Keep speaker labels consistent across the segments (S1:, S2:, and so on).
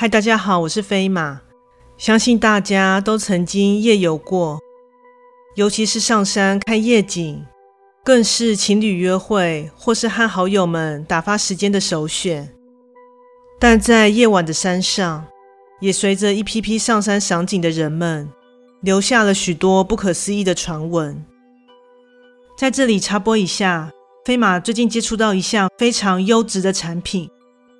S1: 嗨，大家好，我是飞马。相信大家都曾经夜游过，尤其是上山看夜景，更是情侣约会或是和好友们打发时间的首选。但在夜晚的山上，也随着一批批上山赏景的人们，留下了许多不可思议的传闻。在这里插播一下，飞马最近接触到一项非常优质的产品，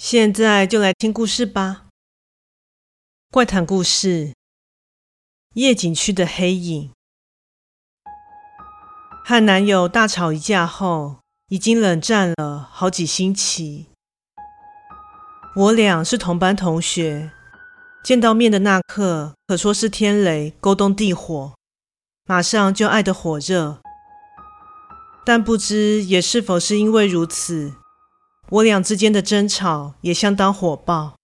S1: 现在就来听故事吧。怪谈故事：夜景区的黑影。和男友大吵一架后，已经冷战了好几星期。我俩是同班同学。见到面的那刻，可说是天雷勾动地火，马上就爱得火热。但不知也是否是因为如此，我俩之间的争吵也相当火爆。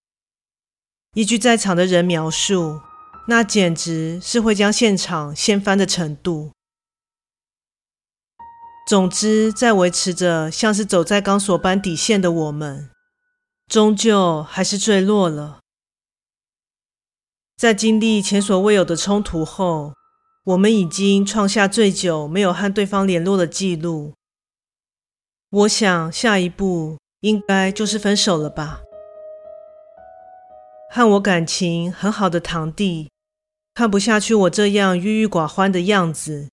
S1: 依据在场的人描述，那简直是会将现场掀翻的程度。总之，在维持着像是走在钢索般底线的我们，终究还是坠落了。在经历前所未有的冲突后，我们已经创下最久没有和对方联络的记录。我想下一步应该就是分手了吧。和我感情很好的堂弟，看不下去我这样郁郁寡欢的样子，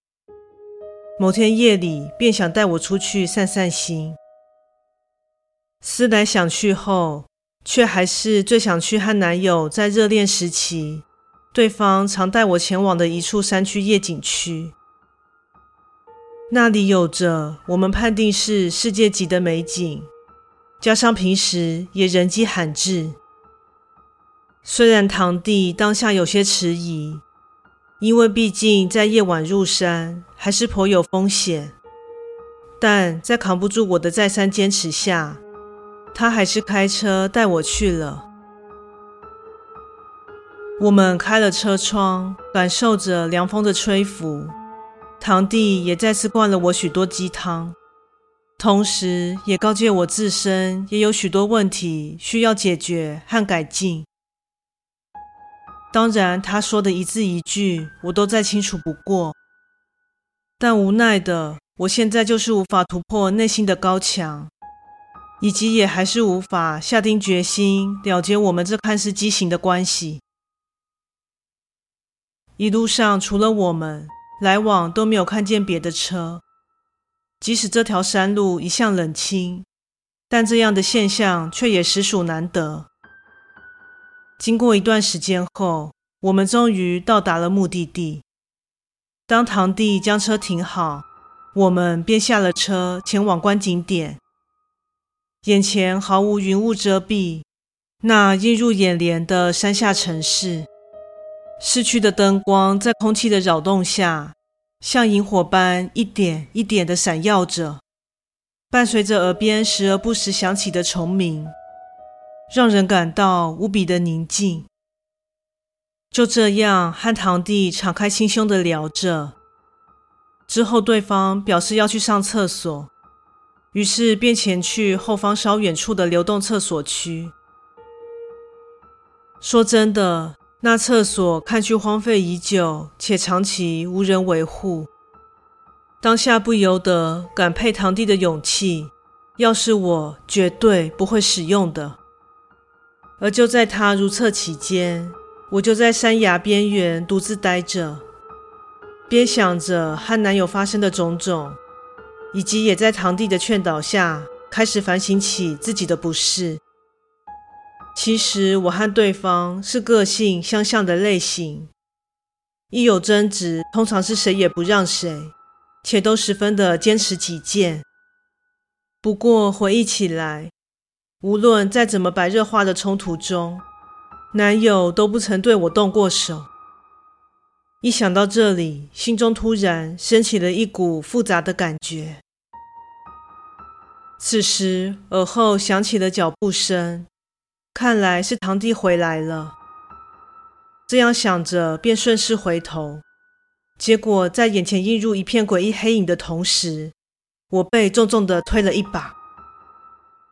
S1: 某天夜里便想带我出去散散心。思来想去后，却还是最想去和男友在热恋时期，对方常带我前往的一处山区夜景区。那里有着我们判定是世界级的美景，加上平时也人迹罕至。虽然堂弟当下有些迟疑，因为毕竟在夜晚入山还是颇有风险，但在扛不住我的再三坚持下。他还是开车带我去了。我们开了车窗，感受着凉风的吹拂。堂弟也再次灌了我许多鸡汤，同时也告诫我自身也有许多问题需要解决和改进。当然，他说的一字一句我都再清楚不过，但无奈的，我现在就是无法突破内心的高墙。以及也还是无法下定决心了结我们这看似畸形的关系。一路上除了我们来往都没有看见别的车，即使这条山路一向冷清，但这样的现象却也实属难得。经过一段时间后，我们终于到达了目的地。当堂弟将车停好，我们便下了车前往观景点。眼前毫无云雾遮蔽，那映入眼帘的山下城市，市区的灯光在空气的扰动下，像萤火般一点一点的闪耀着，伴随着耳边时而不时响起的虫鸣，让人感到无比的宁静。就这样和堂弟敞开心胸的聊着，之后对方表示要去上厕所。于是便前去后方稍远处的流动厕所区。说真的，那厕所看去荒废已久，且长期无人维护。当下不由得感佩堂弟的勇气，要是我绝对不会使用的。而就在他如厕期间，我就在山崖边缘独自待着，边想着和男友发生的种种。以及也在堂弟的劝导下，开始反省起自己的不是。其实我和对方是个性相像的类型，一有争执，通常是谁也不让谁，且都十分的坚持己见。不过回忆起来，无论在怎么白热化的冲突中，男友都不曾对我动过手。一想到这里，心中突然升起了一股复杂的感觉。此时，耳后响起了脚步声，看来是堂弟回来了。这样想着，便顺势回头，结果在眼前映入一片诡异黑影的同时，我被重重的推了一把。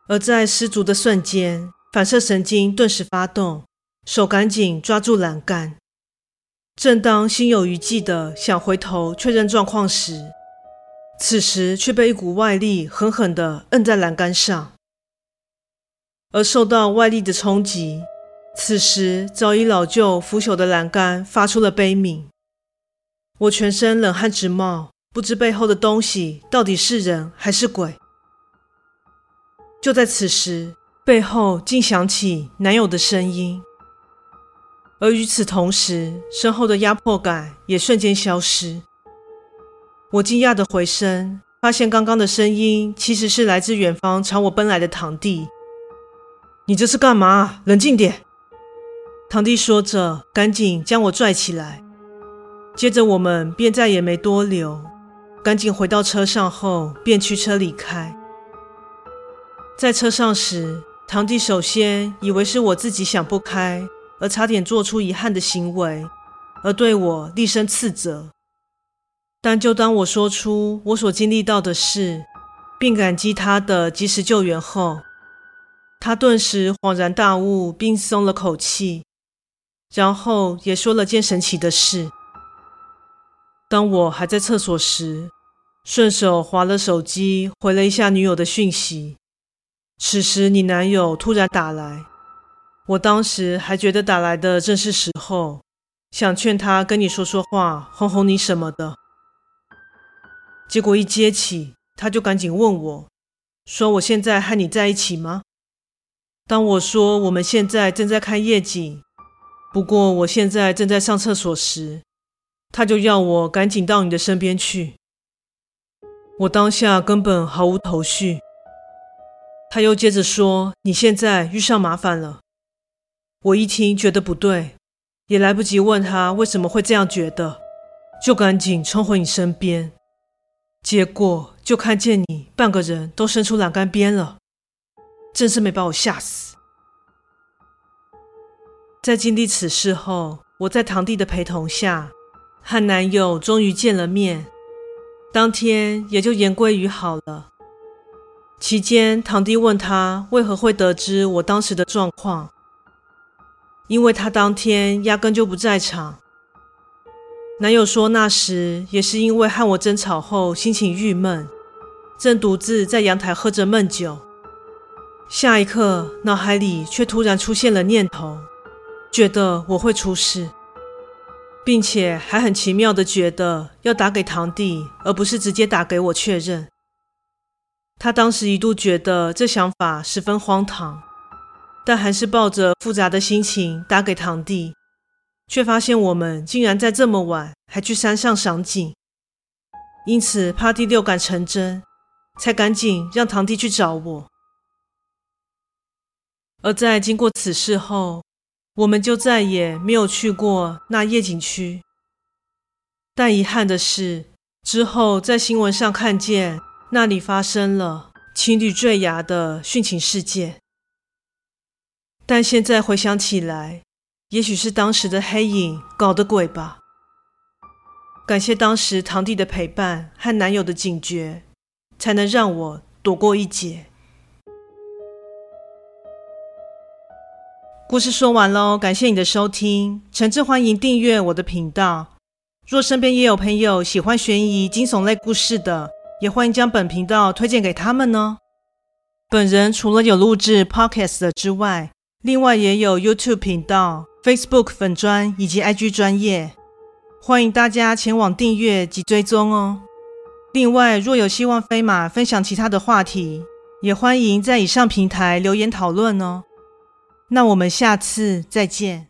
S1: 而在失足的瞬间，反射神经顿时发动，手赶紧抓住栏杆。正当心有余悸的想回头确认状况时，此时却被一股外力狠狠地摁在栏杆上。而受到外力的冲击，此时早已老旧腐朽的栏杆发出了悲鸣。我全身冷汗直冒，不知背后的东西到底是人还是鬼。就在此时，背后竟响起男友的声音，而与此同时，身后的压迫感也瞬间消失。我惊讶的回身，发现刚刚的声音其实是来自远方朝我奔来的堂弟。你这是干嘛？冷静点！堂弟说着，赶紧将我拽起来。接着我们便再也没多留，赶紧回到车上后便驱车离开。在车上时，堂弟首先以为是我自己想不开，而差点做出遗憾的行为，而对我厉声斥责。但就当我说出我所经历到的事，并感激他的及时救援后，他顿时恍然大悟，并松了口气，然后也说了件神奇的事。当我还在厕所时，顺手划了手机，回了一下女友的讯息。此时，你男友突然打来，我当时还觉得打来的正是时候，想劝他跟你说说话，哄哄你什么的。结果一接起，他就赶紧问我，说我现在和你在一起吗？当我说我们现在正在看夜景，不过我现在正在上厕所时，他就要我赶紧到你的身边去。我当下根本毫无头绪。他又接着说：“你现在遇上麻烦了。”我一听觉得不对，也来不及问他为什么会这样觉得，就赶紧冲回你身边。结果就看见你半个人都伸出栏杆边了，真是没把我吓死。在经历此事后，我在堂弟的陪同下，和男友终于见了面，当天也就言归于好了。期间，堂弟问他为何会得知我当时的状况，因为他当天压根就不在场。男友说，那时也是因为和我争吵后心情郁闷，正独自在阳台喝着闷酒，下一刻脑海里却突然出现了念头，觉得我会出事，并且还很奇妙的觉得要打给堂弟，而不是直接打给我确认。他当时一度觉得这想法十分荒唐，但还是抱着复杂的心情打给堂弟，却发现我们竟然在这么晚还去山上赏景，因此怕第六感成真，才赶紧让堂弟去找我。而在经过此事后，我们就再也没有去过那夜景区。但遗憾的是，之后在新闻上看见。那里发生了情侣坠崖的殉情事件，但现在回想起来，也许是当时的黑影搞的鬼吧。感谢当时堂弟的陪伴和男友的警觉，才能让我躲过一劫。故事说完喽，感谢你的收听，诚挚欢迎订阅我的频道。若身边也有朋友喜欢悬疑惊悚类故事的，也欢迎将本频道推荐给他们呢。本人除了有录制 Podcast 的之外，另外也有 YouTube 频道、Facebook 粉专以及 IG 专业，欢迎大家前往订阅及追踪哦。另外，若有希望飞马分享其他的话题，也欢迎在以上平台留言讨论哦。那我们下次再见。